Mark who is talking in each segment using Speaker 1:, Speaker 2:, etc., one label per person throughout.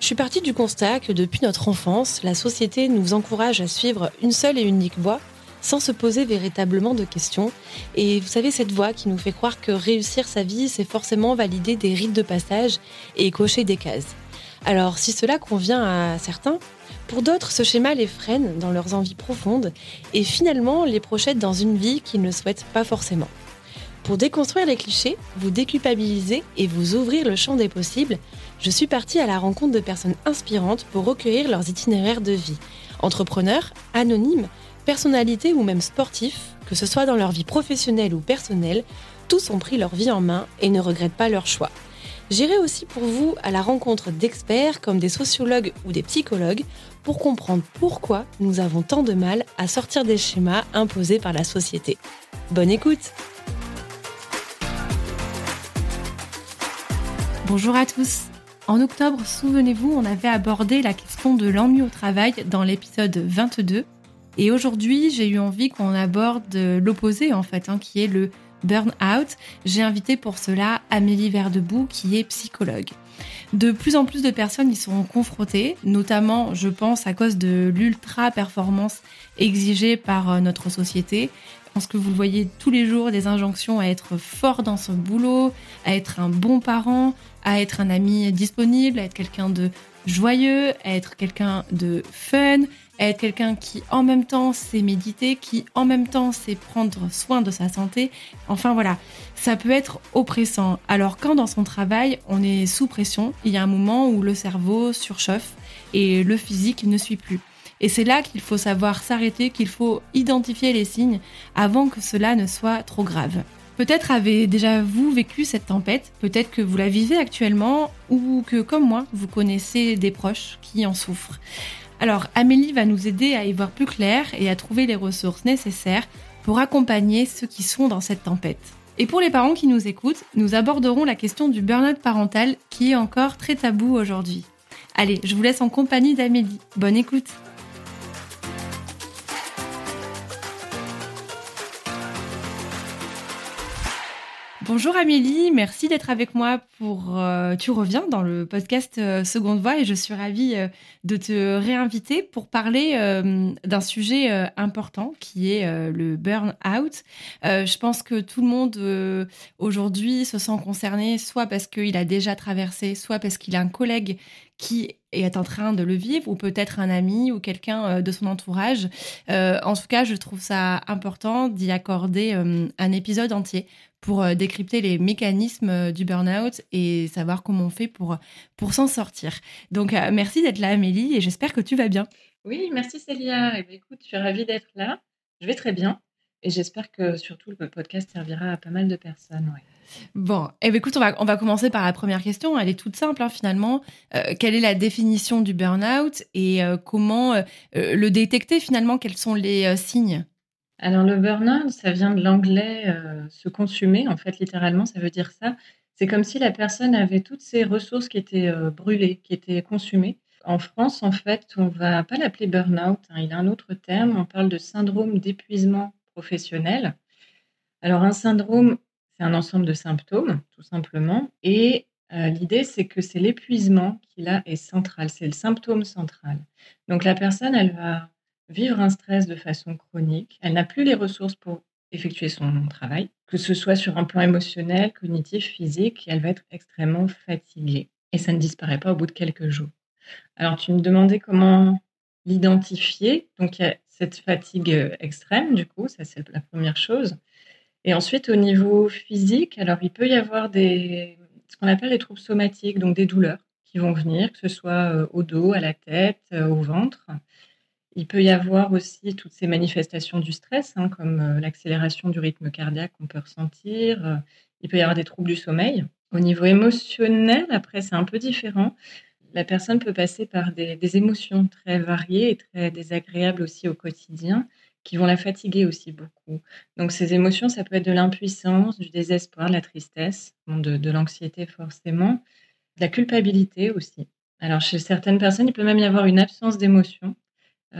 Speaker 1: Je suis partie du constat que depuis notre enfance, la société nous encourage à suivre une seule et unique voie sans se poser véritablement de questions. Et vous savez, cette voie qui nous fait croire que réussir sa vie, c'est forcément valider des rites de passage et cocher des cases. Alors, si cela convient à certains, pour d'autres, ce schéma les freine dans leurs envies profondes et finalement les projette dans une vie qu'ils ne souhaitent pas forcément. Pour déconstruire les clichés, vous déculpabiliser et vous ouvrir le champ des possibles, je suis partie à la rencontre de personnes inspirantes pour recueillir leurs itinéraires de vie. Entrepreneurs, anonymes, personnalités ou même sportifs, que ce soit dans leur vie professionnelle ou personnelle, tous ont pris leur vie en main et ne regrettent pas leur choix. J'irai aussi pour vous à la rencontre d'experts comme des sociologues ou des psychologues pour comprendre pourquoi nous avons tant de mal à sortir des schémas imposés par la société. Bonne écoute Bonjour à tous en octobre, souvenez-vous, on avait abordé la question de l'ennui au travail dans l'épisode 22. Et aujourd'hui, j'ai eu envie qu'on aborde l'opposé, en fait, hein, qui est le burn-out. J'ai invité pour cela Amélie Verdebout, qui est psychologue. De plus en plus de personnes y seront confrontées, notamment, je pense, à cause de l'ultra-performance exigée par euh, notre société. Que vous voyez tous les jours des injonctions à être fort dans son boulot, à être un bon parent, à être un ami disponible, à être quelqu'un de joyeux, à être quelqu'un de fun, à être quelqu'un qui en même temps sait méditer, qui en même temps sait prendre soin de sa santé. Enfin voilà, ça peut être oppressant. Alors quand dans son travail on est sous pression, il y a un moment où le cerveau surchauffe et le physique ne suit plus. Et c'est là qu'il faut savoir s'arrêter, qu'il faut identifier les signes avant que cela ne soit trop grave. Peut-être avez déjà vous vécu cette tempête, peut-être que vous la vivez actuellement ou que comme moi, vous connaissez des proches qui en souffrent. Alors Amélie va nous aider à y voir plus clair et à trouver les ressources nécessaires pour accompagner ceux qui sont dans cette tempête. Et pour les parents qui nous écoutent, nous aborderons la question du burn-out parental qui est encore très tabou aujourd'hui. Allez, je vous laisse en compagnie d'Amélie. Bonne écoute Bonjour Amélie, merci d'être avec moi pour... Euh, tu reviens dans le podcast euh, Seconde Voix et je suis ravie euh, de te réinviter pour parler d'un sujet important qui est le burn-out. je pense que tout le monde aujourd'hui se sent concerné soit parce qu'il a déjà traversé, soit parce qu'il a un collègue qui est en train de le vivre, ou peut-être un ami ou quelqu'un de son entourage. en tout cas, je trouve ça important d'y accorder un épisode entier pour euh, décrypter les mécanismes euh, du burn-out et savoir comment on fait pour, pour s'en sortir. Donc, euh, merci d'être là, Amélie, et j'espère que tu vas bien.
Speaker 2: Oui, merci Célia. Eh ben, écoute, je suis ravie d'être là. Je vais très bien. Et j'espère que surtout le podcast servira à pas mal de personnes.
Speaker 1: Bon, eh ben, écoute, on va, on va commencer par la première question. Elle est toute simple hein, finalement. quelle est la définition du burn-out et comment le détecter finalement? Quels sont les signes?
Speaker 2: Alors le burn-out, ça vient de l'anglais euh, se consumer, en fait, littéralement, ça veut dire ça. C'est comme si la personne avait toutes ses ressources qui étaient euh, brûlées, qui étaient consumées. En France, en fait, on va pas l'appeler burn-out, hein, il a un autre terme, on parle de syndrome d'épuisement professionnel. Alors un syndrome, c'est un ensemble de symptômes, tout simplement, et euh, l'idée, c'est que c'est l'épuisement qui là est central, c'est le symptôme central. Donc la personne, elle va vivre un stress de façon chronique. Elle n'a plus les ressources pour effectuer son travail, que ce soit sur un plan émotionnel, cognitif, physique, elle va être extrêmement fatiguée. Et ça ne disparaît pas au bout de quelques jours. Alors, tu me demandais comment l'identifier. Donc, il y a cette fatigue euh, extrême, du coup, ça c'est la première chose. Et ensuite, au niveau physique, alors il peut y avoir des, ce qu'on appelle les troubles somatiques, donc des douleurs qui vont venir, que ce soit euh, au dos, à la tête, euh, au ventre. Il peut y avoir aussi toutes ces manifestations du stress, hein, comme euh, l'accélération du rythme cardiaque qu'on peut ressentir. Euh, il peut y avoir des troubles du sommeil. Au niveau émotionnel, après, c'est un peu différent. la personne peut passer par des, émotions très variées et très désagréables aussi au quotidien qui vont la fatiguer aussi beaucoup. Donc ces émotions, ça peut être de l'impuissance, du désespoir, de la tristesse, de, l'anxiété forcément, de la culpabilité aussi. Alors chez certaines personnes, il peut même y avoir une absence d'émotion,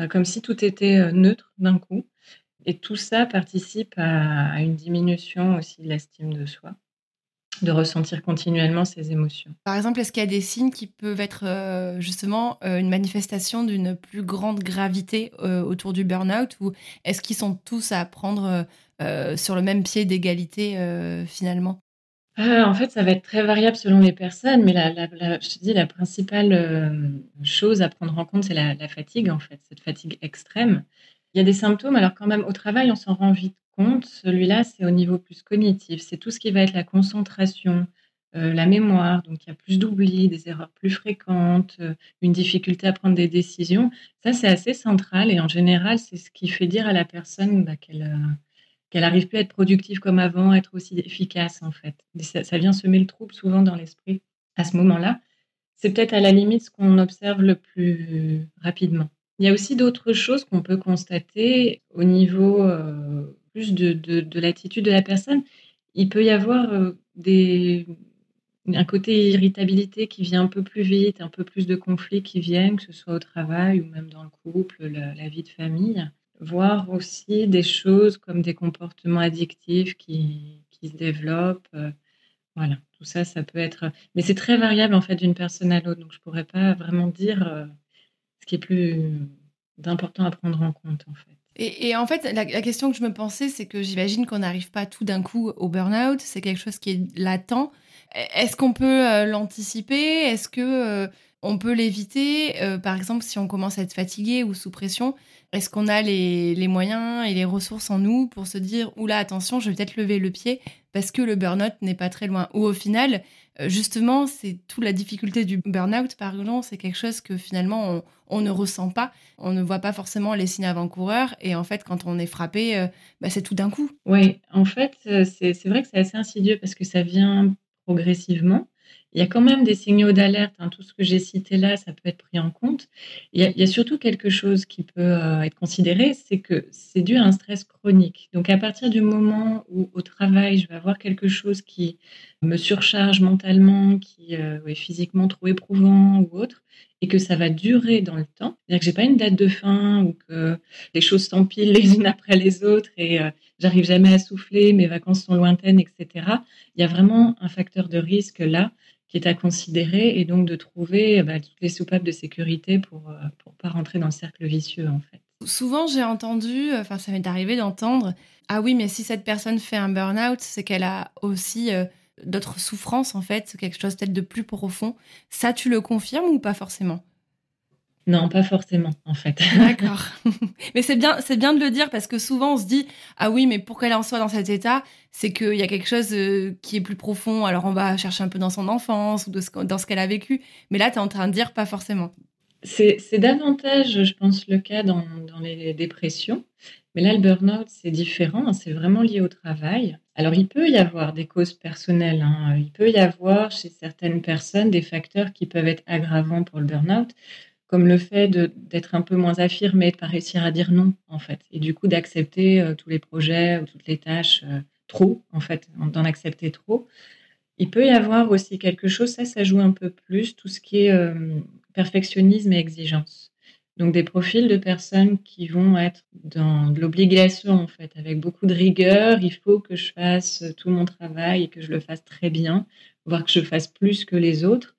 Speaker 2: comme si tout était euh, neutre d'un coup. Et tout ça participe à une diminution aussi de l'estime de soi de ressentir continuellement ces émotions.
Speaker 1: Par exemple, est-ce qu'il y a des signes qui peuvent être euh, justement euh, une manifestation d'une plus grande gravité euh, autour du burn-out ou est-ce qu'ils sont tous à prendre sur le même pied d'égalité finalement?
Speaker 2: En fait, ça va être très variable selon les personnes, mais la, je te dis, la principale chose à prendre en compte, c'est la, fatigue en fait, cette fatigue extrême. Il y a des symptômes, alors quand même au travail, on s'en rend vite celui-là, c'est au niveau plus cognitif. C'est tout ce qui va être la concentration, euh, la mémoire, donc il y a plus d'oubli, des erreurs plus fréquentes, euh, une difficulté à prendre des décisions. Ça, c'est assez central et en général, c'est ce qui fait dire à la personne bah, qu'elle euh, qu'elle arrive plus à être productive comme avant, être aussi efficace en fait. Ça, vient semer le trouble souvent dans l'esprit à ce moment-là. C'est peut-être à la limite ce qu'on observe le plus rapidement. Il y a aussi d'autres choses qu'on peut constater au niveau plus de, de, l'attitude de la personne. Il peut y avoir euh, des, un côté irritabilité qui vient un peu plus vite, un peu plus de conflits qui viennent, que ce soit au travail ou même dans le couple, la, vie de famille. Voir aussi des choses comme des comportements addictifs qui, qui se développent. Euh, voilà, tout ça, ça peut être. Mais c'est très variable en fait d'une personne à l'autre, donc je ne pourrais pas vraiment dire euh, ce qui est plus d'important à prendre en compte en fait.
Speaker 1: Et, en fait, la, question que je me pensais, c'est que j'imagine qu'on n'arrive pas tout d'un coup au burn-out. C'est quelque chose qui est latent. Est-ce qu'on peut euh, l'anticiper? Est-ce que on peut l'éviter? Par exemple, si on commence à être fatigué ou sous pression, est-ce qu'on a les, les, moyens et les ressources en nous pour se dire oula attention, je vais peut-être lever le pied parce que le burn-out n'est pas très loin Ou au final, euh, justement, c'est toute la difficulté du burn-out, par exemple, c'est quelque chose que finalement on, ne ressent pas, on ne voit pas forcément les signes avant-coureurs, et en fait, quand on est frappé, euh, bah, c'est tout d'un coup.
Speaker 2: Oui, en fait, euh, c'est vrai que c'est assez insidieux parce que ça vient progressivement. Il y a quand même des signaux d'alerte. Hein. Tout ce que j'ai cité là, ça peut être pris en compte. Il y a, surtout quelque chose qui peut euh, être considéré, c'est que c'est dû à un stress chronique. Donc à partir du moment où au travail, je vais avoir quelque chose qui me surcharge mentalement, qui euh, est physiquement trop éprouvant ou autre, et que ça va durer dans le temps, c'est-à-dire que j'ai pas une date de fin ou que les choses s'empilent les unes après les autres et euh, j'arrive jamais à souffler, mes vacances sont lointaines, etc. Il y a vraiment un facteur de risque là qui est à considérer et donc de trouver bah, toutes les soupapes de sécurité pour ne euh, pas rentrer dans le cercle vicieux en fait.
Speaker 1: Souvent j'ai entendu, enfin ça m'est arrivé d'entendre, ah oui mais si cette personne fait un burn-out, c'est qu'elle a aussi euh, d'autres souffrances en fait, quelque chose peut-être de plus profond. Ça tu le confirmes ou pas forcément?
Speaker 2: Non, pas forcément, en fait.
Speaker 1: D'accord. mais c'est bien, c'est bien de le dire parce que souvent on se dit ah oui, mais pour qu'elle en soit dans cet état, c'est qu'il y a quelque chose euh, qui est plus profond. Alors on va chercher un peu dans son enfance ou dans ce qu'elle a vécu. Mais là, tu es en train de dire pas forcément.
Speaker 2: C'est davantage, je pense, le cas dans, les dépressions. Mais là, le burn-out, c'est différent. C'est vraiment lié au travail. Alors, il peut y avoir des causes personnelles. Hein. Il peut y avoir chez certaines personnes des facteurs qui peuvent être aggravants pour le burn-out comme le fait d'être un peu moins affirmé, de pas réussir à dire non, en fait, et du coup d'accepter euh, tous les projets ou toutes les tâches euh, trop, en fait, d'en accepter trop. Il peut y avoir aussi quelque chose, ça, ça joue un peu plus, tout ce qui est euh, perfectionnisme et exigence. Donc des profils de personnes qui vont être dans de l'obligation, en fait, avec beaucoup de rigueur. Il faut que je fasse tout mon travail et que je le fasse très bien, voire que je fasse plus que les autres.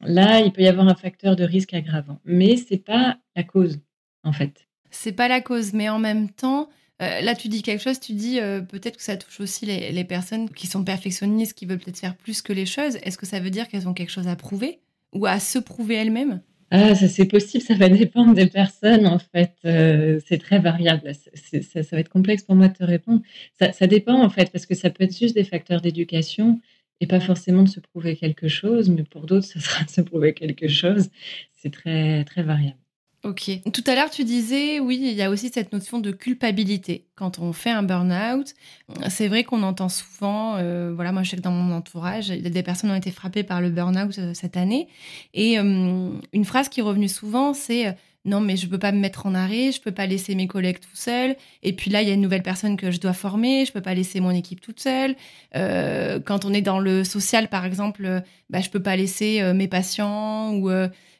Speaker 2: Là, il peut y avoir un facteur de risque aggravant, mais c'est pas la cause en fait.
Speaker 1: C'est pas la cause, mais en même temps, euh, là tu dis quelque chose, tu dis euh, peut-être que ça touche aussi les, personnes qui sont perfectionnistes, qui veulent peut-être faire plus que les choses. Est-ce que ça veut dire qu'elles ont quelque chose à prouver ou à se prouver elles-mêmes?
Speaker 2: Ah, ça c'est possible, ça va dépendre des personnes en fait. Euh, c'est très variable. ça, va être complexe pour moi de te répondre. Ça, ça, dépend en fait parce que ça peut être juste des facteurs d'éducation et pas forcément de se prouver quelque chose, mais pour d'autres, ce sera de se prouver quelque chose. C'est très, très variable.
Speaker 1: Ok. Tout à l'heure, tu disais, oui, il y a aussi cette notion de culpabilité quand on fait un burn-out. C'est vrai qu'on entend souvent, euh, voilà, moi je sais que dans mon entourage, des personnes ont été frappées par le burn-out euh, cette année. Et euh, une phrase qui est revenue souvent, c'est non, mais je peux pas me mettre en arrêt, je peux pas laisser mes collègues tout seuls. Et puis là, il y a une nouvelle personne que je dois former, je peux pas laisser mon équipe toute seule. quand on est dans le social, par exemple, bah, je peux pas laisser mes patients ou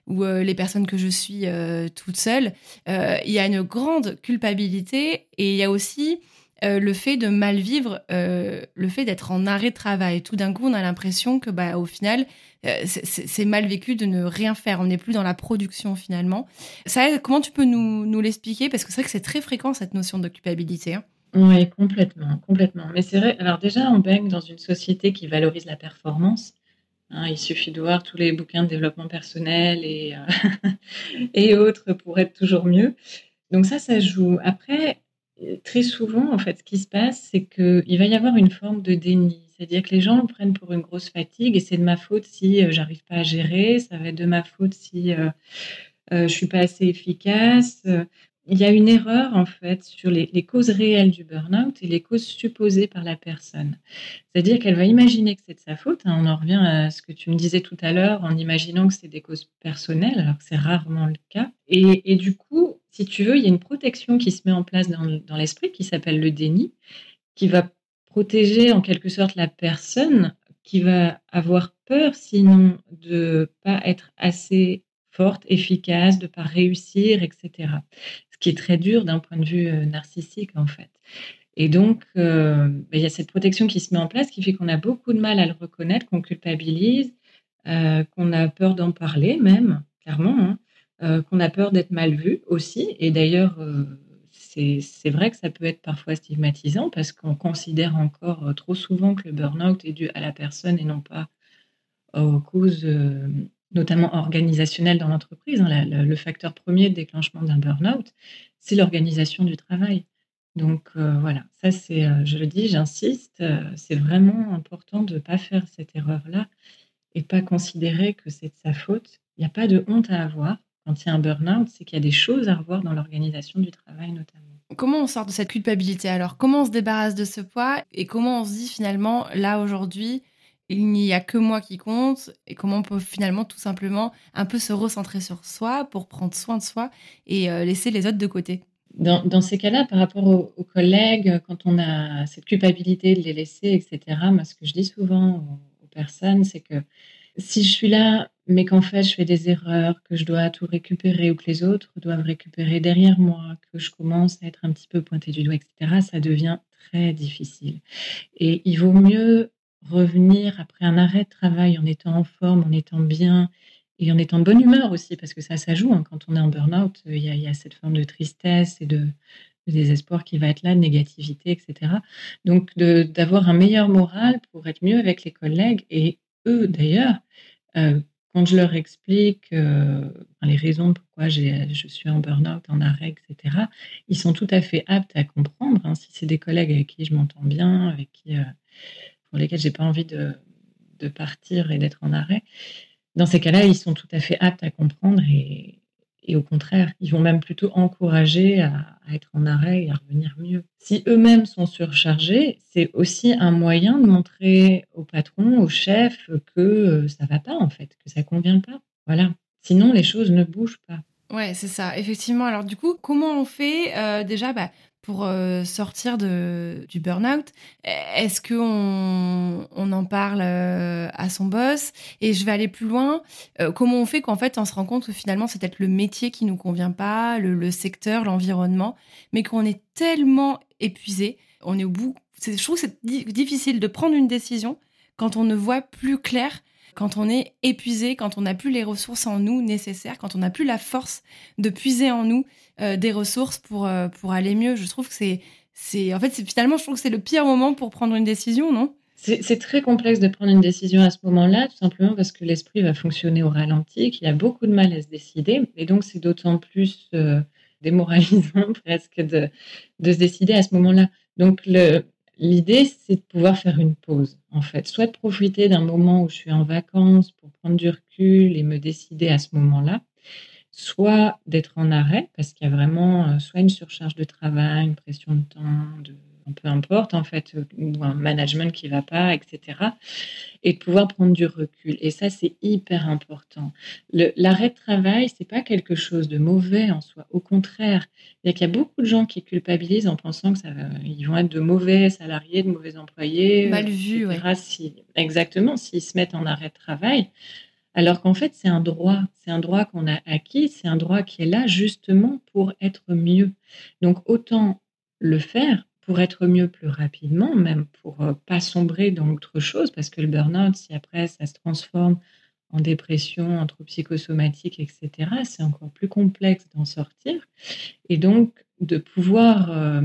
Speaker 1: ou euh, les personnes que je suis euh, toute seule, euh, il y a une grande culpabilité et il y a aussi le fait de mal vivre, le fait d'être en arrêt de travail. Tout d'un coup, on a l'impression que, bah, au final, c'est mal vécu de ne rien faire. On n'est plus dans la production finalement. Ça, comment tu peux nous, nous l'expliquer? Parce que c'est vrai que c'est très fréquent cette notion de culpabilité. Hein.
Speaker 2: Oui, complètement, complètement. Mais c'est vrai. Alors déjà, on baigne dans une société qui valorise la performance. Hein, il suffit de voir tous les bouquins de développement personnel et, euh, et autres pour être toujours mieux. Donc ça, ça joue. Après, très souvent, en fait, ce qui se passe, c'est qu'il va y avoir une forme de déni. C'est-à-dire que les gens le prennent pour une grosse fatigue et c'est de ma faute si euh, j'arrive pas à gérer, ça va être de ma faute si euh, euh je suis pas assez efficace il y a une erreur en fait sur les, causes réelles du burn-out et les causes supposées par la personne. C'est-à-dire qu'elle va imaginer que c'est de sa faute. Hein. on en revient à ce que tu me disais tout à l'heure en imaginant que c'est des causes personnelles, alors que c'est rarement le cas. Et, du coup, si tu veux, il y a une protection qui se met en place dans, dans l'esprit qui s'appelle le déni, qui va protéger en quelque sorte la personne qui va avoir peur sinon de pas être assez forte, efficace, de pas réussir, etc ce qui est très dur d'un point de vue euh, narcissique en fait. Et donc, euh, ben, il y a cette protection qui se met en place qui fait qu'on a beaucoup de mal à le reconnaître, qu'on culpabilise, euh, qu'on a peur d'en parler même, clairement, hein, qu'on a peur d'être mal vu aussi. Et d'ailleurs, c'est vrai que ça peut être parfois stigmatisant parce qu'on considère encore trop souvent que le burn-out est dû à la personne et non pas aux causes notamment organisationnel dans l'entreprise. Hein, le, facteur premier de déclenchement d'un burn-out, c'est l'organisation du travail. Donc euh, voilà, ça c'est, euh, je le dis, j'insiste, euh, c'est vraiment important de ne pas faire cette erreur-là et pas considérer que c'est de sa faute. Il n'y a pas de honte à avoir quand il y a un burn-out, c'est qu'il y a des choses à revoir dans l'organisation du travail notamment.
Speaker 1: Comment on sort de cette culpabilité alors? Comment on se débarrasse de ce poids et comment on se dit finalement, là aujourd'hui, il n'y a que moi qui compte et comment on peut finalement tout simplement un peu se recentrer sur soi pour prendre soin de soi et euh, laisser les autres de côté.
Speaker 2: Dans, ces cas-là, par rapport aux, collègues, quand on a cette culpabilité de les laisser, etc., moi, ce que je dis souvent aux, personnes, c'est que si je suis là, mais qu'en fait, je fais des erreurs, que je dois tout récupérer ou que les autres doivent récupérer derrière moi, que je commence à être un petit peu pointé du doigt, etc., ça devient très difficile. Et il vaut mieux revenir après un arrêt de travail en étant en forme, en étant bien et en étant de bonne humeur aussi, parce que ça, ça joue. Hein. Quand on est en burn-out, il y, a, cette forme de tristesse et de, désespoir qui va être là, de négativité, etc. Donc, d'avoir un meilleur moral pour être mieux avec les collègues et eux, d'ailleurs, euh, quand je leur explique euh, les raisons pourquoi je suis en burn-out, en arrêt, etc., ils sont tout à fait aptes à comprendre. Hein. si c'est des collègues avec qui je m'entends bien, avec qui euh, pour lesquels j'ai pas envie de, de partir et d'être en arrêt, dans ces cas-là, ils sont tout à fait aptes à comprendre et, et au contraire, ils vont même plutôt encourager à, être en arrêt et à revenir mieux. Si eux-mêmes sont surchargés, c'est aussi un moyen de montrer au patron, au chef, que euh, ça va pas en fait, que ça convient pas. Voilà. Sinon, les choses ne bougent pas.
Speaker 1: Ouais, c'est ça, effectivement. Alors du coup, comment on fait euh, déjà bah, pour euh, sortir du burn-out Est-ce qu'on on en parle euh, à son boss? Et je vais aller plus loin. Euh, comment on fait qu'en fait on se rend compte que finalement c'est peut-être le métier qui nous convient pas, le, secteur, l'environnement, mais qu'on est tellement épuisé, on est au bout. Je trouve que c'est difficile de prendre une décision quand on ne voit plus clair quand on est épuisé, quand on n'a plus les ressources en nous nécessaires, quand on n'a plus la force de puiser en nous euh, des ressources pour, euh, pour aller mieux. Je trouve que c'est, c'est, en fait, c'est, finalement, je trouve que c'est le pire moment pour prendre une décision, non?
Speaker 2: C'est, très complexe de prendre une décision à ce moment-là, tout simplement parce que l'esprit va fonctionner au ralenti, qu'il a beaucoup de mal à se décider, et donc c'est d'autant plus euh, démoralisant presque de, de se décider à ce moment-là. Donc le, L'idée, c'est de pouvoir faire une pause, en fait. Soit de profiter d'un moment où je suis en vacances pour prendre du recul et me décider à ce moment-là, soit d'être en arrêt, parce qu'il y a vraiment soit une surcharge de travail, une pression de temps, de peu importe en fait, euh, ou un management qui va pas, etc. Et de pouvoir prendre du recul. Et ça, c'est hyper important. L'arrêt de travail, c'est pas quelque chose de mauvais en soi. Au contraire, il y a, beaucoup de gens qui culpabilisent en pensant que ça ils vont être de mauvais salariés, de mauvais employés,
Speaker 1: mal vu,
Speaker 2: si, exactement, s'ils se mettent en arrêt de travail. Alors qu'en fait, c'est un droit, c'est un droit qu'on a acquis, c'est un droit qui est là justement pour être mieux. Donc autant le faire pour être mieux plus rapidement, même pour euh, pas sombrer dans autre chose, parce que le burn-out, si après ça se transforme en dépression, en troubles psychosomatiques, etc., c'est encore plus complexe d'en sortir. Et donc, de pouvoir euh,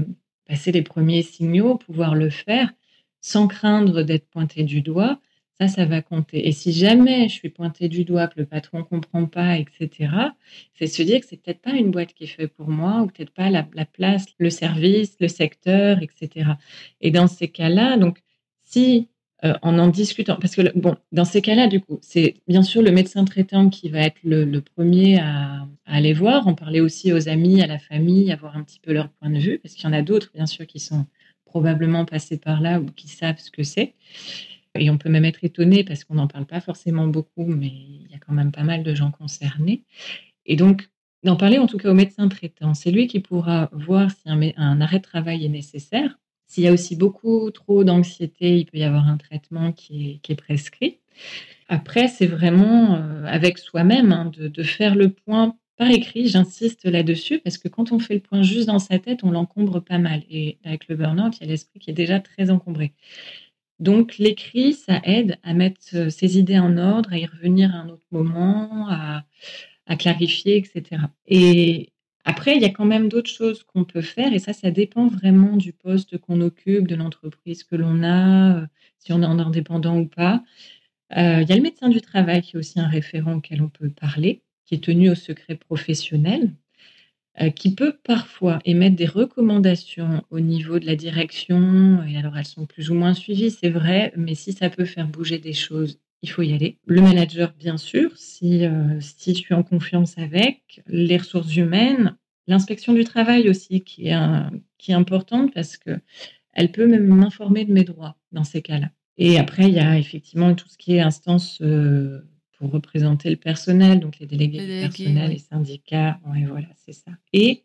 Speaker 2: passer les premiers signaux, pouvoir le faire sans craindre d'être pointé du doigt, ça, ça va compter. Et si jamais je suis pointée du doigt, que le patron comprend pas, etc., c'est se dire que c'est peut-être pas une boîte qui est faite pour moi, ou peut-être pas la, place, le service, le secteur, etc. Et dans ces cas-là, donc, si euh, en en discutant, parce que bon, dans ces cas-là, du coup, c'est bien sûr le médecin traitant qui va être le, premier à, à, aller voir, en parler aussi aux amis, à la famille, avoir un petit peu leur point de vue, parce qu'il y en a d'autres, bien sûr, qui sont probablement passés par là ou qui savent ce que c'est. Et on peut même être étonné parce qu'on n'en parle pas forcément beaucoup, mais il y a quand même pas mal de gens concernés. Et donc, d'en parler en tout cas au médecin traitant, c'est lui qui pourra voir si un, arrêt de travail est nécessaire. S'il y a aussi beaucoup trop d'anxiété, il peut y avoir un traitement qui est, prescrit. Après, c'est vraiment euh, avec soi-même hein, de, de, faire le point par écrit. J'insiste là-dessus parce que quand on fait le point juste dans sa tête, on l'encombre pas mal. Et avec le burn-out, il y a l'esprit qui est déjà très encombré. Donc l'écrit, ça aide à mettre euh, ses idées en ordre, à y revenir à un autre moment, à, clarifier, etc. Et après, il y a quand même d'autres choses qu'on peut faire, et ça, ça dépend vraiment du poste qu'on occupe, de l'entreprise que l'on a, euh, si on est en indépendant ou pas. Euh, il y a le médecin du travail qui est aussi un référent auquel on peut parler, qui est tenu au secret professionnel. Euh, qui peut parfois émettre des recommandations au niveau de la direction. Et alors, elles sont plus ou moins suivies, c'est vrai, mais si ça peut faire bouger des choses, il faut y aller. Le manager, bien sûr, si, euh, si je suis en confiance avec, les ressources humaines, l'inspection du travail aussi, qui est, qui est importante parce que elle peut même m'informer de mes droits dans ces cas-là. Et après, il y a effectivement tout ce qui est instance euh, pour représenter le personnel, donc les délégués, du personnel, les syndicats. Ouais, voilà, c'est ça. Et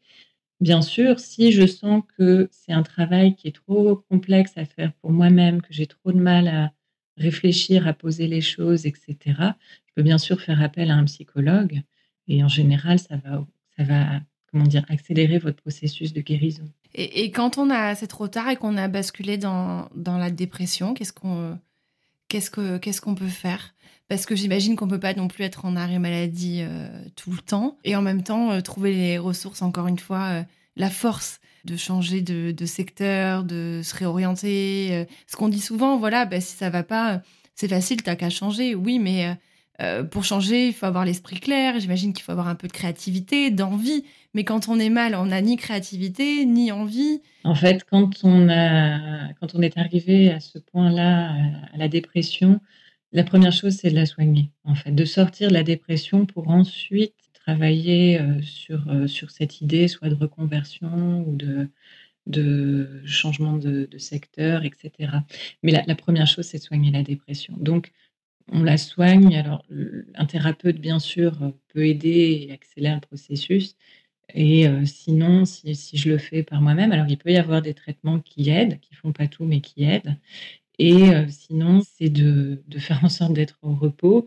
Speaker 2: bien sûr, si je sens que c'est un travail qui est trop complexe à faire pour moi-même, que j'ai trop de mal à réfléchir, à poser les choses, etc., je peux bien sûr faire appel à un psychologue. Et en général, ça va, ça va comment dire, accélérer votre processus de guérison.
Speaker 1: Et, quand on a, c'est trop tard et qu'on a basculé dans, dans la dépression, qu'est-ce qu'on, qu'est-ce que, qu'est-ce qu'on peut faire? Parce que j'imagine qu'on peut pas non plus être en arrêt maladie euh, tout le temps et en même temps euh, trouver les ressources, encore une fois, euh, la force de changer de, secteur, de se réorienter. ce qu'on dit souvent, voilà, bah, si ça va pas, c'est facile, t'as qu'à changer. Oui, mais pour changer, il faut avoir l'esprit clair. J'imagine qu'il faut avoir un peu de créativité, d'envie. Mais quand on est mal, on n'a ni créativité, ni envie.
Speaker 2: En fait, quand on, a, quand on est arrivé à ce point-là, à la dépression, la première chose, c'est de la soigner, en fait, de sortir de la dépression pour ensuite travailler euh, sur, euh, sur cette idée, soit de reconversion ou de, de changement de, secteur, etc. Mais la, première chose, c'est de soigner la dépression. Donc, on la soigne. Alors, un thérapeute, bien sûr, peut aider et accélérer le processus. Et euh, sinon, si, je le fais par moi-même, alors il peut y avoir des traitements qui aident, qui font pas tout, mais qui aident. Et sinon, c'est de, faire en sorte d'être au repos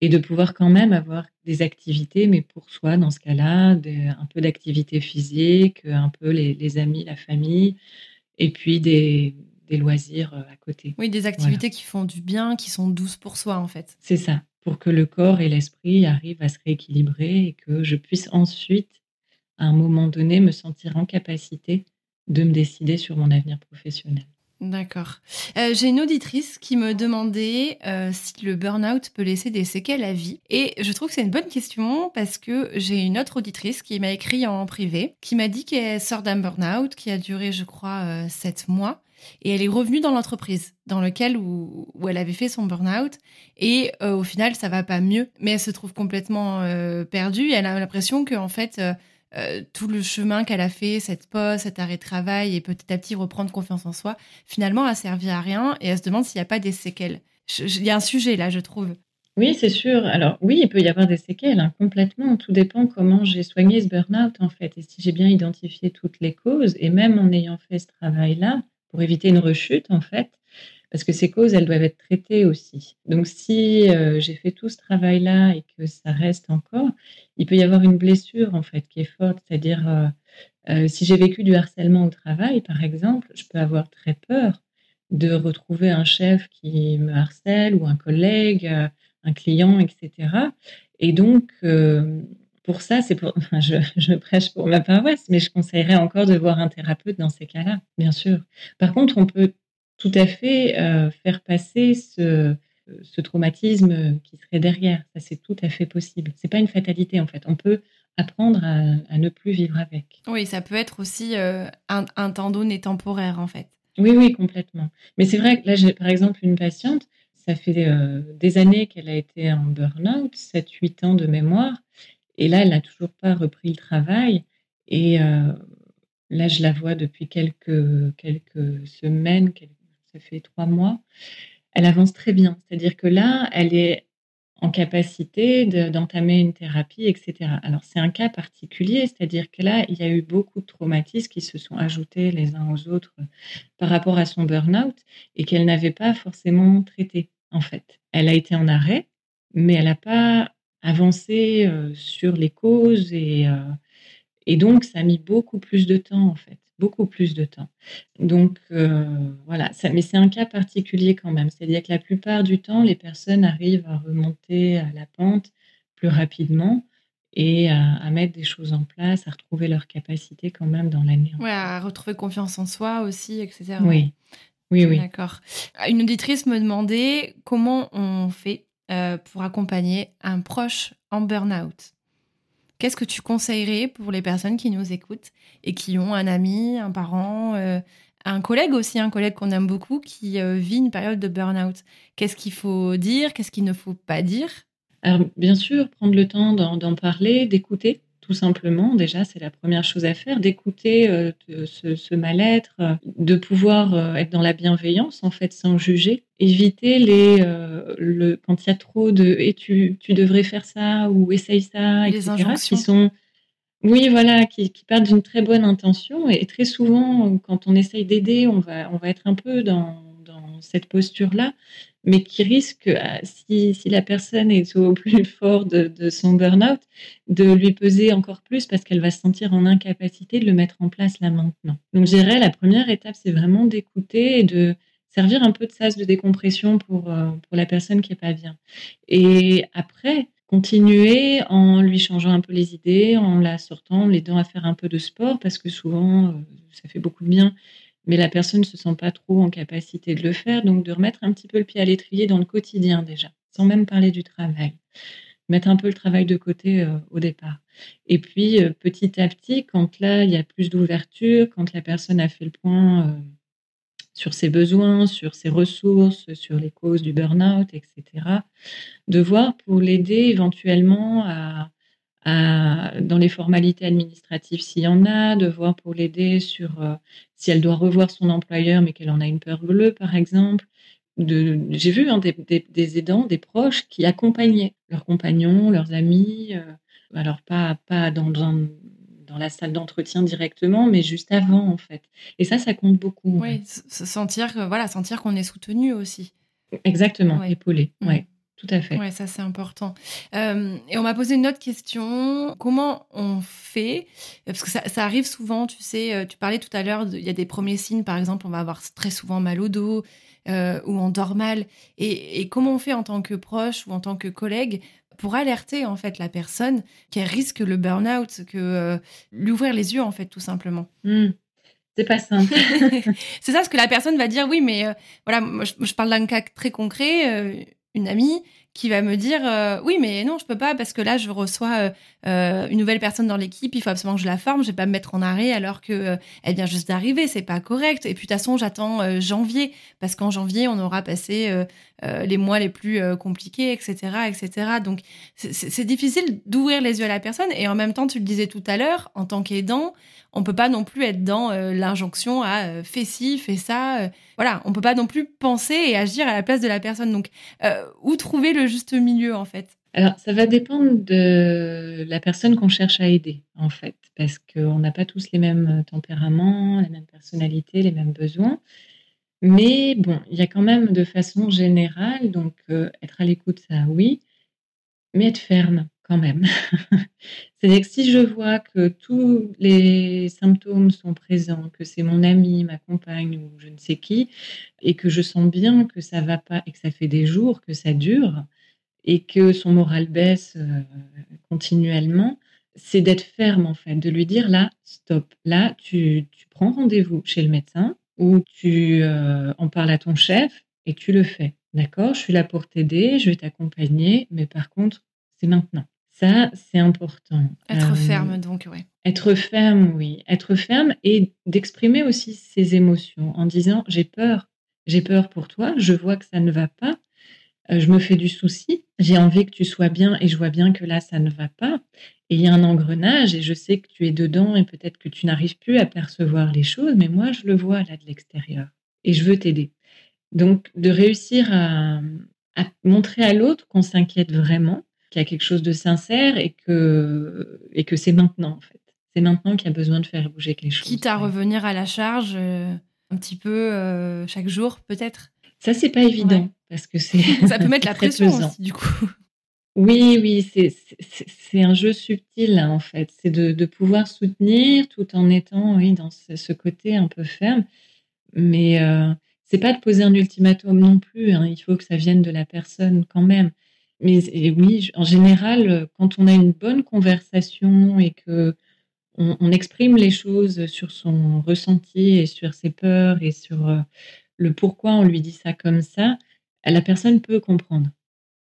Speaker 2: et de pouvoir quand même avoir des activités, mais pour soi, dans ce cas-là, un peu d'activité physique, un peu les, amis, la famille, et puis des, des loisirs à côté.
Speaker 1: Oui, des activités qui font du bien, qui sont douces pour soi, en fait.
Speaker 2: C'est ça, pour que le corps et l'esprit arrivent à se rééquilibrer et que je puisse ensuite, à un moment donné, me sentir en capacité de me décider sur mon avenir professionnel.
Speaker 1: D'accord. Euh, j'ai une auditrice qui me demandait euh, si le burn-out peut laisser des séquelles à vie. Et je trouve que c'est une bonne question parce que j'ai une autre auditrice qui m'a écrit en privé, qui m'a dit qu'elle sort d'un burn-out qui a duré, je crois, euh, sept mois et elle est revenue dans l'entreprise dans lequel où, où, elle avait fait son burn-out et euh, au final ça va pas mieux mais elle se trouve complètement euh, perdue et elle a l'impression que en fait euh, tout le chemin qu'elle a fait, cette pause, cet arrêt de travail et petit à petit reprendre confiance en soi, finalement a servi à rien et elle se demande s'il n'y a pas des séquelles. Il y a un sujet là, je trouve.
Speaker 2: Oui, c'est sûr. Alors oui, il peut y avoir des séquelles, hein, complètement. Tout dépend comment j'ai soigné ce burn-out, en fait. Et si j'ai bien identifié toutes les causes, et même en ayant fait ce travail-là, pour éviter une rechute, en fait, parce que ces causes, elles doivent être traitées aussi. Donc si euh, j'ai fait tout ce travail-là et que ça reste encore, il peut y avoir une blessure, en fait, qui est forte. C'est-à-dire, euh, euh, si j'ai vécu du harcèlement au travail, par exemple, je peux avoir très peur de retrouver un chef qui me harcèle ou un collègue un client, etc. Et donc, pour ça, c'est pour, enfin, je, je, prêche pour ma paroisse, mais je conseillerais encore de voir un thérapeute dans ces cas-là, bien sûr. Par contre, on peut tout à fait euh, faire passer ce, ce, traumatisme qui serait derrière. Ça, c'est tout à fait possible. C'est pas une fatalité, en fait. On peut apprendre à, à, ne plus vivre avec.
Speaker 1: Oui, ça peut être aussi euh, un, un temps donné temporaire, en fait.
Speaker 2: Oui, oui, complètement. Mais c'est vrai que là, j'ai par exemple une patiente ça fait euh, des années qu'elle a été en burn-out, 7-8 ans de mémoire. Et là, elle n'a toujours pas repris le travail. Et euh, là, je la vois depuis quelques, quelques semaines, ça fait trois mois. Elle avance très bien. C'est-à-dire que là, elle est en capacité d'entamer une thérapie, etc. Alors, c'est un cas particulier, c'est-à-dire que là, il y a eu beaucoup de traumatismes qui se sont ajoutés les uns aux autres par rapport à son burn-out et qu'elle n'avait pas forcément traité en fait. Elle a été en arrêt, mais elle n'a pas avancé euh, sur les causes et, euh, et donc ça a mis beaucoup plus de temps, en fait, beaucoup plus de temps. Donc euh, voilà, ça, mais c'est un cas particulier quand même. C'est-à-dire que la plupart du temps, les personnes arrivent à remonter à la pente plus rapidement et à, mettre des choses en place, à retrouver leur capacité quand même dans l'année.
Speaker 1: Oui, à retrouver confiance en soi aussi, etc.
Speaker 2: Oui. Oui, oui.
Speaker 1: D'accord. Une auditrice me demandait comment on fait euh, pour accompagner un proche en burn-out. Qu'est-ce que tu conseillerais pour les personnes qui nous écoutent et qui ont un ami, un parent, euh, un collègue aussi, un collègue qu'on aime beaucoup qui euh, vit une période de burn-out? Qu'est-ce qu'il faut dire? Qu'est-ce qu'il ne faut pas dire?
Speaker 2: Alors, bien sûr, prendre le temps d'en parler, d'écouter tout simplement. Déjà, c'est la première chose à faire, d'écouter euh, ce, mal-être, euh, de pouvoir euh, être dans la bienveillance, en fait, sans juger. Éviter les, le, quand il y a trop de et tu, tu devrais faire ça ou essaye ça,
Speaker 1: les
Speaker 2: etc., qui sont oui, voilà, qui, qui partent d'une très bonne intention. Et très souvent, quand on essaye d'aider, on va, on va être un peu dans, dans cette posture-là mais qui risque, euh, si, si, la personne est au plus fort de, son burn-out, de lui peser encore plus parce qu'elle va se sentir en incapacité de le mettre en place là maintenant. Donc, je dirais, la première étape, c'est vraiment d'écouter et de servir un peu de sas de décompression pour, euh, pour la personne qui est pas bien. Et après, continuer en lui changeant un peu les idées, en la sortant, l'aidant à faire un peu de sport, parce que souvent, euh, ça fait beaucoup de bien mais la personne ne se sent pas trop en capacité de le faire. Donc, de remettre un petit peu le pied à l'étrier dans le quotidien déjà, sans même parler du travail. Mettre un peu le travail de côté euh, au départ. Et puis, euh, petit à petit, quand là, il y a plus d'ouverture, quand la personne a fait le point euh, sur ses besoins, sur ses ressources, sur les causes du burn-out, etc., de voir pour l'aider éventuellement à dans les formalités administratives s'il y en a, de voir pour l'aider sur euh, si elle doit revoir son employeur mais qu'elle en a une peur bleue, par exemple. J'ai vu hein, des, des, aidants, des proches qui accompagnaient leurs compagnons, leurs amis, euh, alors pas, pas dans, dans, dans la salle d'entretien directement, mais juste avant en fait. Et ça, ça compte beaucoup.
Speaker 1: Oui, sentir, voilà, sentir qu'on est soutenu aussi.
Speaker 2: Exactement, épaulé. Mmh. Ouais. Tout à fait.
Speaker 1: Oui, ça c'est important. Euh, et on m'a posé une autre question. Comment on fait? Parce que ça, arrive souvent, tu sais, euh, tu parlais tout à l'heure, il y a des premiers signes, par exemple, on va avoir très souvent mal au dos euh, ou on dort mal. Et, comment on fait en tant que proche ou en tant que collègue pour alerter en fait la personne qu'elle risque le burn-out, que lui ouvrir les yeux en fait tout simplement?
Speaker 2: Hmm. C'est pas simple.
Speaker 1: c'est ça, parce que la personne va dire oui, mais voilà, moi, je, je parle d'un cas très concret une amie qui va me dire euh, oui mais non je peux pas parce que là je reçois euh, euh, une nouvelle personne dans l'équipe. Il faut absolument que je la forme. Je vais pas me mettre en arrêt alors que elle vient juste d'arriver. C'est pas correct. Et puis de toute façon j'attends janvier parce qu'en janvier on aura passé les mois les plus compliqués etc etc donc c'est difficile d'ouvrir les yeux à la personne. Et en même temps tu le disais tout à l'heure en tant qu'aidant on peut pas non plus être dans l'injonction à fais ci fais ça voilà. On peut pas non plus penser et agir à la place de la personne. Donc où trouver le juste milieu en fait
Speaker 2: alors, ça va dépendre de la personne qu'on cherche à aider, en fait, parce qu'on n'a pas tous les mêmes tempéraments, les mêmes personnalités, les mêmes besoins. Mais bon, il y a quand même de façon générale, donc euh, être à l'écoute, ça oui, mais être ferme quand même. C'est-à-dire que si je vois que tous les symptômes sont présents, que c'est mon ami, ma compagne ou je ne sais qui, et que je sens bien que ça va pas et que ça fait des jours que ça dure, et que son moral baisse euh, continuellement, c'est d'être ferme en fait, de lui dire là, stop, là, tu, prends rendez-vous chez le médecin ou tu euh, en parles à ton chef et tu le fais. D'accord, je suis là pour t'aider, je vais t'accompagner, mais par contre, c'est maintenant. Ça, c'est important.
Speaker 1: Être euh, ferme, donc, oui.
Speaker 2: Être ferme, oui. Être ferme et d'exprimer aussi ses émotions en disant j'ai peur, j'ai peur pour toi, je vois que ça ne va pas, je me fais du souci, j'ai envie que tu sois bien et je vois bien que là, ça ne va pas. Et il y a un engrenage et je sais que tu es dedans et peut-être que tu n'arrives plus à percevoir les choses, mais moi, je le vois là de l'extérieur et je veux t'aider. Donc, de réussir à, montrer à l'autre qu'on s'inquiète vraiment, qu'il y a quelque chose de sincère et que, et que c'est maintenant, en fait. C'est maintenant qu'il y a besoin de faire bouger les choses.
Speaker 1: Quitte à revenir à la charge euh, un petit peu euh, chaque jour, peut-être
Speaker 2: ça, c'est pas évident parce que c'est.
Speaker 1: Ça peut mettre la pression aussi, du coup.
Speaker 2: Oui, oui, c'est un jeu subtil, en fait. C'est de, pouvoir soutenir tout en étant, oui, dans ce, côté un peu ferme. Mais euh, c'est pas de poser un ultimatum non plus. Hein. Il faut que ça vienne de la personne quand même. Mais oui, en général, quand on a une bonne conversation et que on, exprime les choses sur son ressenti et sur ses peurs et sur euh, le pourquoi on lui dit ça comme ça, la personne peut comprendre.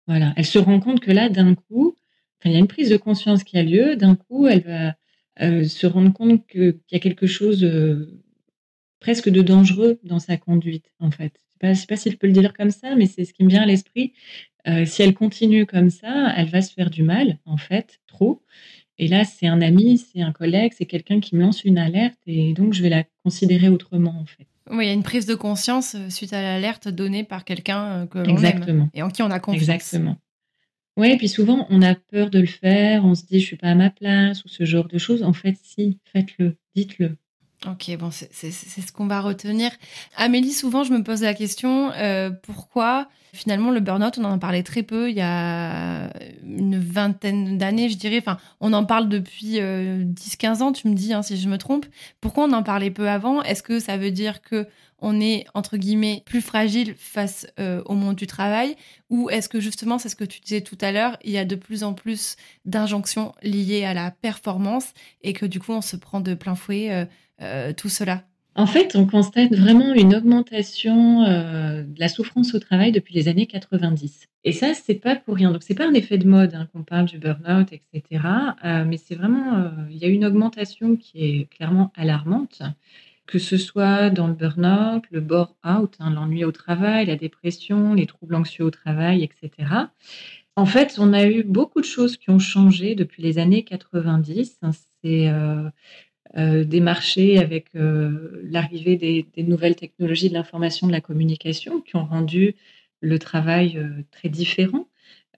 Speaker 2: Voilà, elle se rend compte que là, d'un coup, il y a une prise de conscience qui a lieu. D'un coup, elle va euh, se rendre compte qu'il y a quelque chose euh, presque de dangereux dans sa conduite, en fait. Je ne sais, pas si je peux le dire comme ça, mais c'est ce qui me vient à l'esprit. Euh, si elle continue comme ça, elle va se faire du mal, en fait, trop. Et là, c'est un ami, c'est un collègue, c'est quelqu'un qui me lance une alerte, et donc je vais la considérer autrement, en fait.
Speaker 1: Oui, il y a une prise de conscience euh, suite à l'alerte donnée par quelqu'un euh, que l'on aime et en qui on a confiance.
Speaker 2: Exactement. Oui, et puis souvent, on a peur de le faire, on se dit, je suis pas à ma place, ou ce genre de choses. En fait, si, faites-le, dites-le.
Speaker 1: Ok, bon, c'est ce qu'on va retenir. Amélie, souvent, je me pose la question, euh, pourquoi finalement le burn-out, on en parlait très peu il y a une vingtaine d'années, je dirais. Enfin, on en parle depuis 10-15 euh, ans, tu me dis, hein, si je me trompe. Pourquoi on en parlait peu avant? Est-ce que ça veut dire que on est, entre guillemets, plus fragile face euh, au monde du travail Ou est-ce que justement, c'est ce que tu disais tout à l'heure, il y a de plus en plus d'injonctions liées à la performance et que du coup, on se prend de plein fouet euh, tout cela?
Speaker 2: En fait, on constate vraiment une augmentation euh, de la souffrance au travail depuis les années 90. Et ça, c'est pas pour rien. Donc, c'est pas un effet de mode hein, qu'on parle du burn-out, etc. Euh, mais c'est vraiment, il y a une augmentation qui est clairement alarmante, que ce soit dans le burn-out, le bore-out, hein, l'ennui au travail, la dépression, les troubles anxieux au travail, etc. En fait, on a eu beaucoup de choses qui ont changé depuis les années 90. C'est euh, des marchés avec euh, l'arrivée des, nouvelles technologies de l'information, de la communication, qui ont rendu le travail euh, très différent.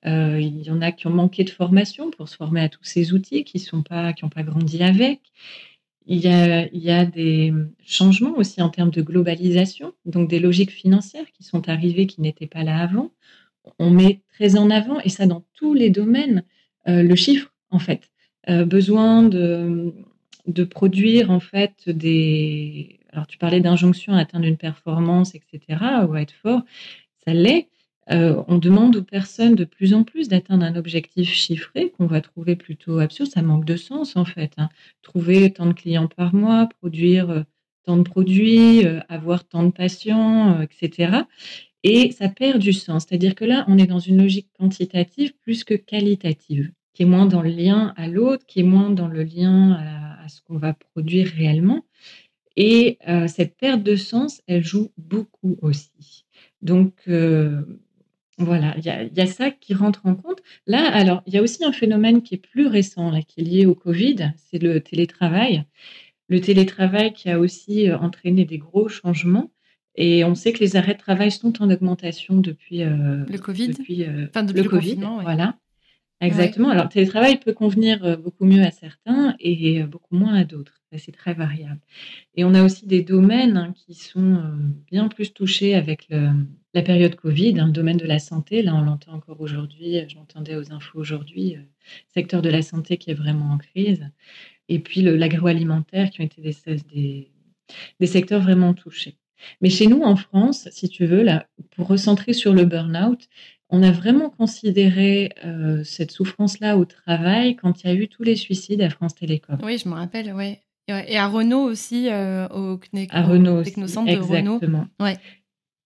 Speaker 2: il y en a qui ont manqué de formation pour se former à tous ces outils, qui n'ont pas, pas grandi avec. Il y, a, il y a des changements aussi en termes de globalisation, donc des logiques financières qui sont arrivées qui n'étaient pas là avant. On met très en avant, et ça dans tous les domaines, le chiffre, en fait. besoin de, de produire en fait des. Alors tu parlais d'injonction à atteindre une performance, etc., ou à être fort, ça l'est. Euh, on demande aux personnes de plus en plus d'atteindre un objectif chiffré qu'on va trouver plutôt absurde. Ça manque de sens en fait. Hein. Trouver tant de clients par mois, produire euh, tant de produits, euh, avoir tant de patients, etc. et ça perd du sens. C'est-à-dire que là, on est dans une logique quantitative plus que qualitative, qui est moins dans le lien à l'autre, qui est moins dans le lien à, ce qu'on va produire réellement. Et cette perte de sens, elle joue beaucoup aussi. Donc, voilà, il y, a, ça qui rentre en compte. Là, alors, il y a aussi un phénomène qui est plus récent, là, qui est lié au Covid, c'est le télétravail. Le télétravail qui a aussi euh, entraîné des gros changements. Et on sait que les arrêts de travail sont en augmentation depuis
Speaker 1: euh, le Covid.
Speaker 2: Depuis, euh, le, Covid, voilà. Exactement. Alors, le télétravail peut convenir beaucoup mieux à certains et beaucoup moins à d'autres. C'est très variable. Et on a aussi des domaines hein, qui sont bien plus touchés avec le, la période Covid, un domaine de la santé, là on l'entend encore aujourd'hui, je l'entendais aux infos aujourd'hui, euh, secteur de la santé qui est vraiment en crise, et puis l'agroalimentaire qui ont été des, secteurs vraiment touchés. Mais chez nous en France, si tu veux, pour recentrer sur le burn-out, on a vraiment considéré euh, cette souffrance-là au travail quand il y a eu tous les suicides à France Télécom.
Speaker 1: Oui, je me rappelle, oui. Et à Renault aussi, euh, au,
Speaker 2: à Renault Technocentre de Renault. Ouais.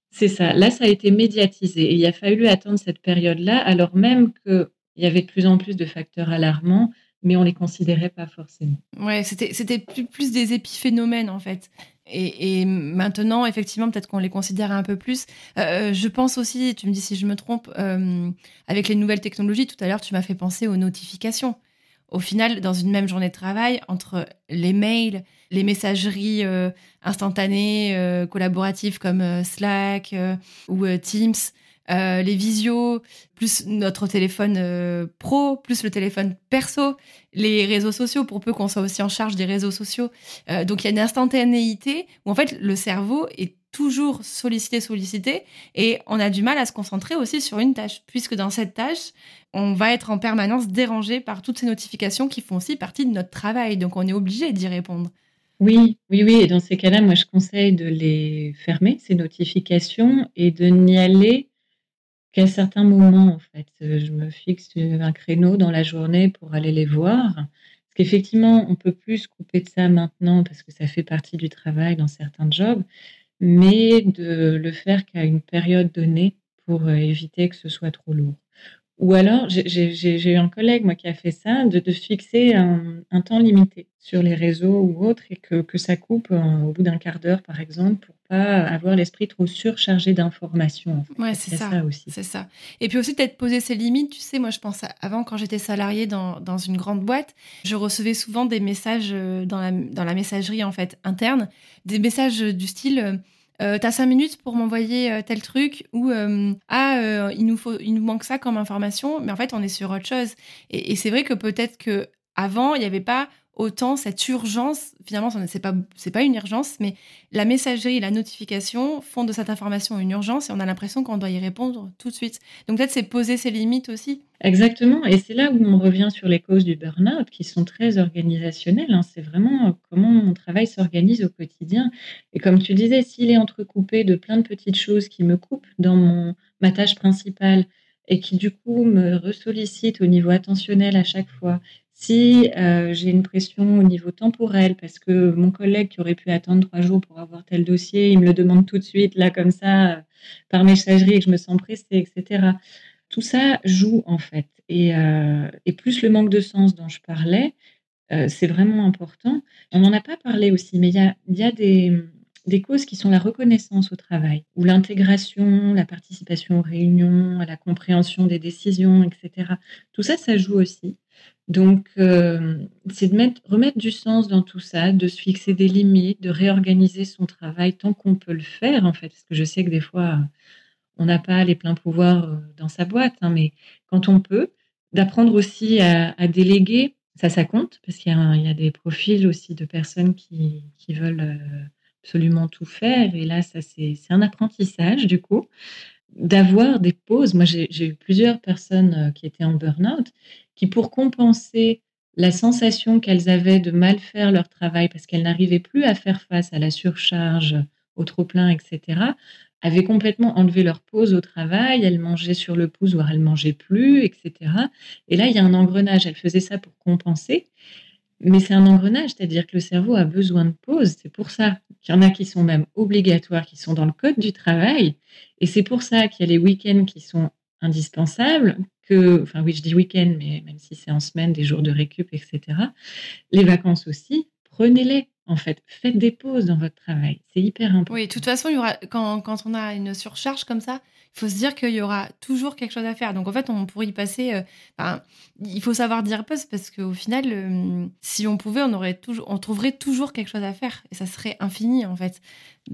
Speaker 2: C'est ça. Là, ça a été médiatisé. Et il a fallu attendre cette période-là, alors même qu'il y avait de plus en plus de facteurs alarmants, mais on ne les considérait pas forcément.
Speaker 1: Ouais, c'était, c'était plus, plus des épiphénomènes, en fait. Et, maintenant, effectivement, peut-être qu'on les considère un peu plus. Euh, je pense aussi, tu me dis si je me trompe, euh, avec les nouvelles technologies, tout à l'heure, tu m'as fait penser aux notifications au final, dans une même journée de travail, entre les mails, les messageries euh, instantanées, euh, collaboratives comme euh, Slack ou Teams, les visios, plus notre téléphone pro, plus le téléphone perso, les réseaux sociaux, pour peu qu'on soit aussi en charge des réseaux sociaux. donc il y a une instantanéité où en fait le cerveau est toujours sollicité, sollicité, et on a du mal à se concentrer aussi sur une tâche, puisque dans cette tâche, on va être en permanence dérangé par toutes ces notifications qui font aussi partie de notre travail, donc on est obligé d'y répondre.
Speaker 2: Oui, oui, oui, et dans ces cas-là, moi je conseille de les fermer, ces notifications, et de n'y aller qu'à certains moments, en fait. Je me fixe un créneau dans la journée pour aller les voir. Parce qu'effectivement, on peut plus couper de ça maintenant parce que ça fait partie du travail dans certains jobs mais de le faire qu'à une période donnée pour euh, éviter que ce soit trop lourd. Ou alors, j'ai eu un collègue, moi, qui a fait ça, de, de fixer un, un, temps limité sur les réseaux ou autres et que, que ça coupe euh, au bout d'un quart d'heure, par exemple, pour pas avoir l'esprit trop surchargé d'informations.
Speaker 1: Ouais, c'est ça. aussi. C'est ça. Et puis aussi, peut-être poser ses limites. Tu sais, moi, je pense avant, quand j'étais salariée dans, dans, une grande boîte, je recevais souvent des messages euh, dans la, dans la messagerie, en fait, interne, des messages du style euh, t'as cinq minutes pour m'envoyer euh, tel truc ou euh, ah il nous faut il nous manque ça comme information mais en fait on est sur autre chose. Et, et c'est vrai que peut-être que avant il n'y avait pas autant cette urgence, finalement, c'est pas, pas une urgence, mais la messagerie et la notification font de cette information une urgence et on a l'impression qu'on doit y répondre tout de suite. Donc peut-être c'est poser ses limites aussi.
Speaker 2: Exactement, et c'est là où on revient sur les causes du burn-out qui sont très organisationnelles. Hein. C'est vraiment comment mon travail s'organise au quotidien. Et comme tu disais, s'il est entrecoupé de plein de petites choses qui me coupent dans mon, ma tâche principale et qui du coup me ressollicitent au niveau attentionnel à chaque fois, si euh, j'ai une pression au niveau temporel, parce que mon collègue qui aurait pu attendre trois jours pour avoir tel dossier, il me le demande tout de suite, là, comme ça, euh, par messagerie, et que je me sens pressée, etc. Tout ça joue, en fait. Et, euh, et plus le manque de sens dont je parlais, c'est vraiment important. On n'en a pas parlé aussi, mais il y a, des, des causes qui sont la reconnaissance au travail, ou l'intégration, la participation aux réunions, la compréhension des décisions, etc. Tout ça, ça joue aussi. Donc, euh, c'est de mettre, remettre du sens dans tout ça, de se fixer des limites, de réorganiser son travail tant qu'on peut le faire, en fait. Parce que je sais que des fois, on n'a pas les pleins pouvoirs euh, dans sa boîte, hein, mais quand on peut, d'apprendre aussi à, déléguer, ça, ça compte, parce qu'il y, a des profils aussi de personnes qui, qui veulent euh, absolument tout faire. Et là, ça, c'est un apprentissage, du coup, d'avoir des pauses. Moi, j'ai eu plusieurs personnes qui étaient en burn-out qui, pour compenser la sensation qu'elles avaient de mal faire leur travail parce qu'elles n'arrivaient plus à faire face à la surcharge, au trop-plein, etc., avaient complètement enlevé leur pause au travail, elles mangeaient sur le pouce, voire elles mangeaient plus, etc. Et là, il y a un engrenage. Elles faisaient ça pour compenser, mais c'est un engrenage, c'est-à-dire que le cerveau a besoin de pause. C'est pour ça qu'il y en a qui sont même obligatoires, qui sont dans le code du travail. Et c'est pour ça qu'il y a les week-ends qui sont indispensables, que, enfin oui, je dis week-end, mais même si c'est en semaine, des jours de récup, etc. Les vacances aussi, prenez-les. En fait, faites des pauses dans votre travail. C'est hyper important.
Speaker 1: Oui, de toute façon, il y aura, quand, quand on a une surcharge comme ça, il faut se dire qu'il y aura toujours quelque chose à faire. Donc en fait, on pourrait y passer. Euh, il faut savoir dire pause parce qu'au final, euh, si on pouvait, on aurait toujours, on trouverait toujours quelque chose à faire et ça serait infini en fait.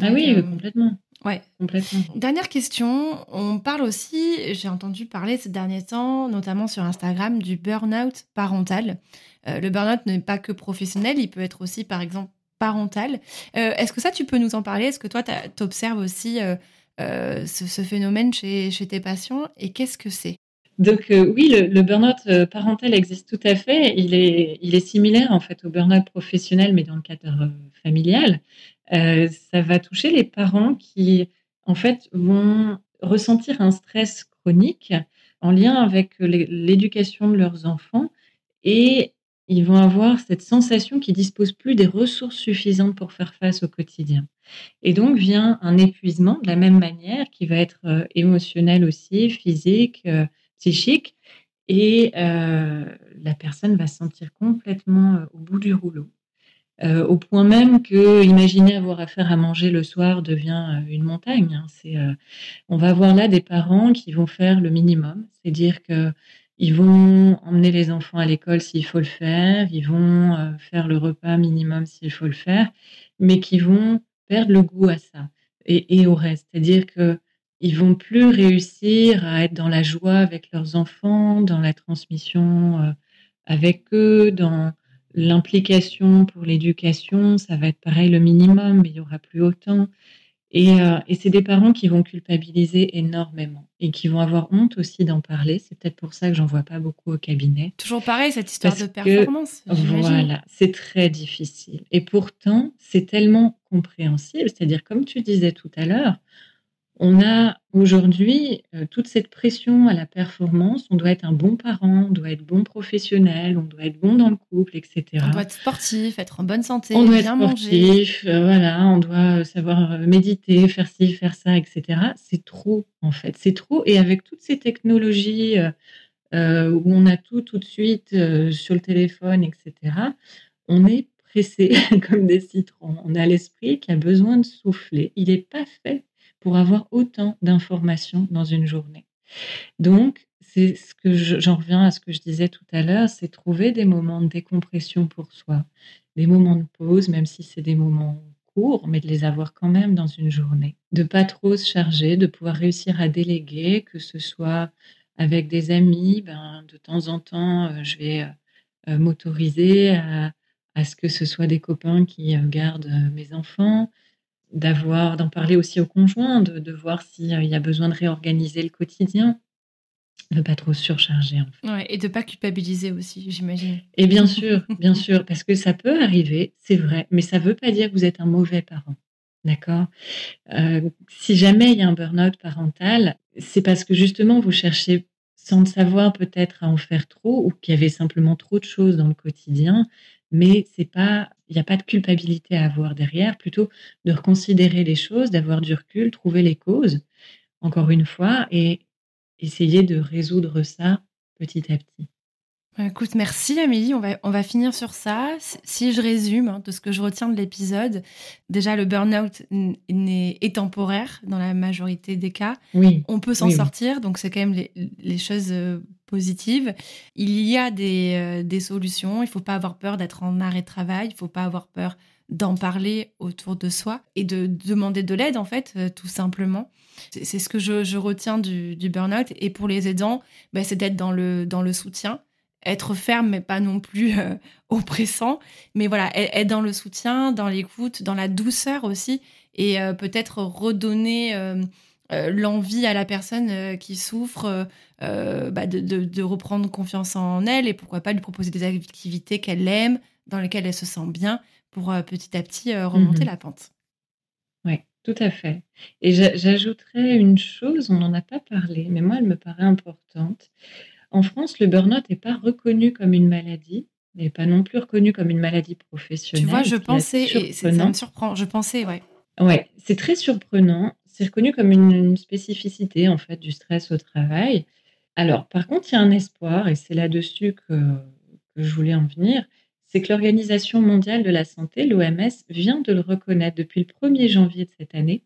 Speaker 2: ah oui, euh, complètement.
Speaker 1: Ouais.
Speaker 2: Complètement.
Speaker 1: Dernière question, on parle aussi, j'ai entendu parler ces derniers temps, notamment sur Instagram, du burn-out parental. le burn-out n'est pas que professionnel, il peut être aussi, par exemple, parental. Est-ce que ça, tu peux nous en parler? Est-ce que toi, tu observes aussi ce, phénomène chez, tes patients? Et qu'est-ce que c'est?
Speaker 2: Donc oui, le, le burn-out parental existe tout à fait. Il est, il est similaire en fait au burn-out professionnel, mais dans le cadre familial. Euh, ça va toucher les parents qui, en fait, vont ressentir un stress chronique en lien avec l'éducation de leurs enfants et ils vont avoir cette sensation qu'ils disposent plus des ressources suffisantes pour faire face au quotidien. Et donc vient un épuisement de la même manière qui va être euh, émotionnel aussi, physique, euh, psychique, et la personne va se sentir complètement au bout du rouleau. Euh, au point même que imaginer avoir à faire à manger le soir devient euh, une montagne. Hein. Euh, on va avoir là des parents qui vont faire le minimum, c'est-à-dire que ils vont emmener les enfants à l'école s'il faut le faire, ils vont faire le repas minimum s'il faut le faire, mais qui vont perdre le goût à ça et, au reste. C'est-à-dire que ils vont plus réussir à être dans la joie avec leurs enfants, dans la transmission avec eux, dans L'implication pour l'éducation, ça va être pareil le minimum, mais il y aura plus autant. Et, euh, et c'est des parents qui vont culpabiliser énormément et qui vont avoir honte aussi d'en parler. C'est peut-être pour ça que j'en vois pas beaucoup au cabinet.
Speaker 1: Toujours pareil, cette histoire de performance.
Speaker 2: voilà, c'est très difficile. Et pourtant, c'est tellement compréhensible. C'est-à-dire, comme tu disais tout à l'heure, on a aujourd'hui euh, toute cette pression à la performance. On doit être un bon parent, on doit être bon professionnel, on doit être bon dans le couple, etc.
Speaker 1: On doit être sportif, être en bonne santé,
Speaker 2: on doit
Speaker 1: bien
Speaker 2: être sportif, euh, voilà, on doit savoir euh, méditer, faire ci, faire ça, etc. C'est trop en fait, c'est trop. Et avec toutes ces technologies où on a tout tout de suite sur le téléphone, etc. On est pressé comme des citrons. On a l'esprit qui a besoin de souffler. Il n'est pas fait pour avoir autant d'informations dans une journée. Donc, c'est ce que j'en reviens à ce que je disais tout à l'heure, c'est trouver des moments de décompression pour soi, des moments de pause, même si c'est des moments courts, mais de les avoir quand même dans une journée. De pas trop se charger, de pouvoir réussir à déléguer, que ce soit avec des amis, ben, de temps en temps, euh, je vais euh, m'autoriser à, à, ce que ce soit des copains qui euh, gardent mes enfants, d'avoir, d'en parler aussi au conjoint, de, voir s'il y a besoin de réorganiser le quotidien, de pas trop surcharger.
Speaker 1: En fait. et de pas culpabiliser aussi, j'imagine.
Speaker 2: Et bien sûr, bien sûr, parce que ça peut arriver, c'est vrai, mais ça veut pas dire que vous êtes un mauvais parent. D'accord? Euh, Si jamais il y a un burn-out parental, c'est parce que justement vous cherchez sans le savoir peut-être à en faire trop ou qu'il y avait simplement trop de choses dans le quotidien mais c'est pas, il n'y a pas de culpabilité à avoir derrière, plutôt de reconsidérer les choses, d'avoir du recul, trouver les causes, encore une fois, et essayer de résoudre ça petit à petit.
Speaker 1: Bah, écoute, merci Amélie. On va, on va finir sur ça. Si je résume hein, de ce que je retiens de l'épisode, déjà le burn-out est temporaire dans la majorité des cas.
Speaker 2: Oui.
Speaker 1: On peut s'en sortir, donc c'est quand même les, les, choses positives. Il y a des, euh, des solutions. Il ne faut pas avoir peur d'être en arrêt de travail. Il ne faut pas avoir peur d'en parler autour de soi et de demander de l'aide en fait, euh, tout simplement. C'est ce que je, je retiens du, du burn-out. Et pour les aidants, bah, c'est d'être dans le, dans le soutien être ferme, mais pas non plus euh, oppressant. Mais voilà, être dans le soutien, dans l'écoute, dans la douceur aussi, et peut-être redonner l'envie à la personne qui souffre bah, de, reprendre confiance en elle, et pourquoi pas lui proposer des activités qu'elle aime, dans lesquelles elle se sent bien, pour petit à petit remonter mmh la pente.
Speaker 2: Oui, tout à fait. Et j'ajouterais une chose, on n'en a pas parlé, mais moi, elle me paraît importante en France, le burn-out n'est pas reconnu comme une maladie. n'est pas non plus reconnue comme une maladie professionnelle.
Speaker 1: Tu vois, je pensais, et ça me surprend, je pensais, ouais.
Speaker 2: Ouais, c'est très surprenant. C'est reconnu comme une, spécificité en fait du stress au travail. Alors, par contre, il y a un espoir, et c'est là-dessus que, que je voulais en venir, c'est que l'Organisation mondiale de la santé, l'OMS, vient de le reconnaître depuis le 1er janvier de cette année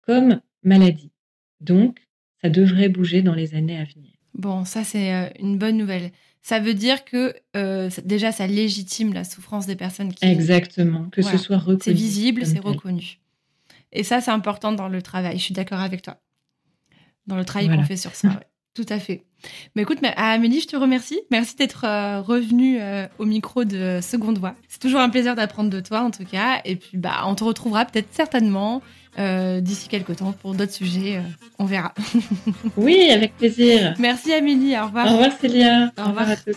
Speaker 2: comme maladie. Donc, ça devrait bouger dans les années à venir.
Speaker 1: Bon, ça c'est euh, une bonne nouvelle. Ça veut dire que euh, déjà ça légitime la souffrance des personnes qui.
Speaker 2: Exactement, que ce soit reconnu.
Speaker 1: C'est visible, c'est reconnu. Et ça c'est important dans le travail. Je suis d'accord avec toi. Dans le travail qu'on fait sur ça. Tout à fait. Mais écoute, Amélie, je te remercie. Merci d'être euh, revenue au micro de Seconde Voix. C'est toujours un plaisir d'apprendre de toi, en tout cas. Et puis, bah, on te retrouvera peut-être certainement euh, d'ici quelques temps pour d'autres sujets. Euh, on verra.
Speaker 2: oui, avec plaisir.
Speaker 1: Merci Amélie, au revoir.
Speaker 2: Au revoir Célia. Au, revoir à tous.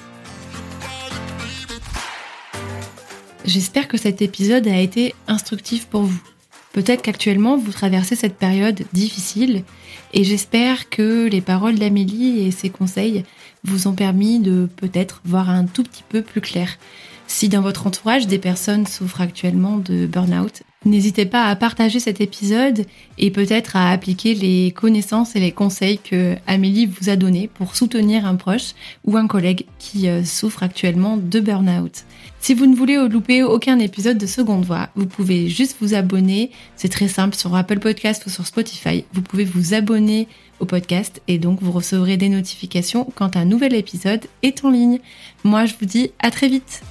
Speaker 1: J'espère que cet épisode a été instructif pour vous. Peut-être qu'actuellement vous traversez cette période difficile et j'espère que les paroles d'Amélie et ses conseils vous ont permis de peut-être voir un tout petit peu plus clair. Si dans votre entourage des personnes souffrent actuellement de burn-out, n'hésitez pas à partager cet épisode et peut-être à appliquer les connaissances et les conseils que Amélie vous a donnés pour soutenir un proche ou un collègue qui euh, souffre actuellement de burn-out. Si vous ne voulez louper aucun épisode de Seconde Voix, vous pouvez juste vous abonner. C'est très simple sur Apple Podcast ou sur Spotify. Vous pouvez vous abonner au podcast et donc vous recevrez des notifications quand un nouvel épisode est en ligne. Moi, je vous dis à très vite.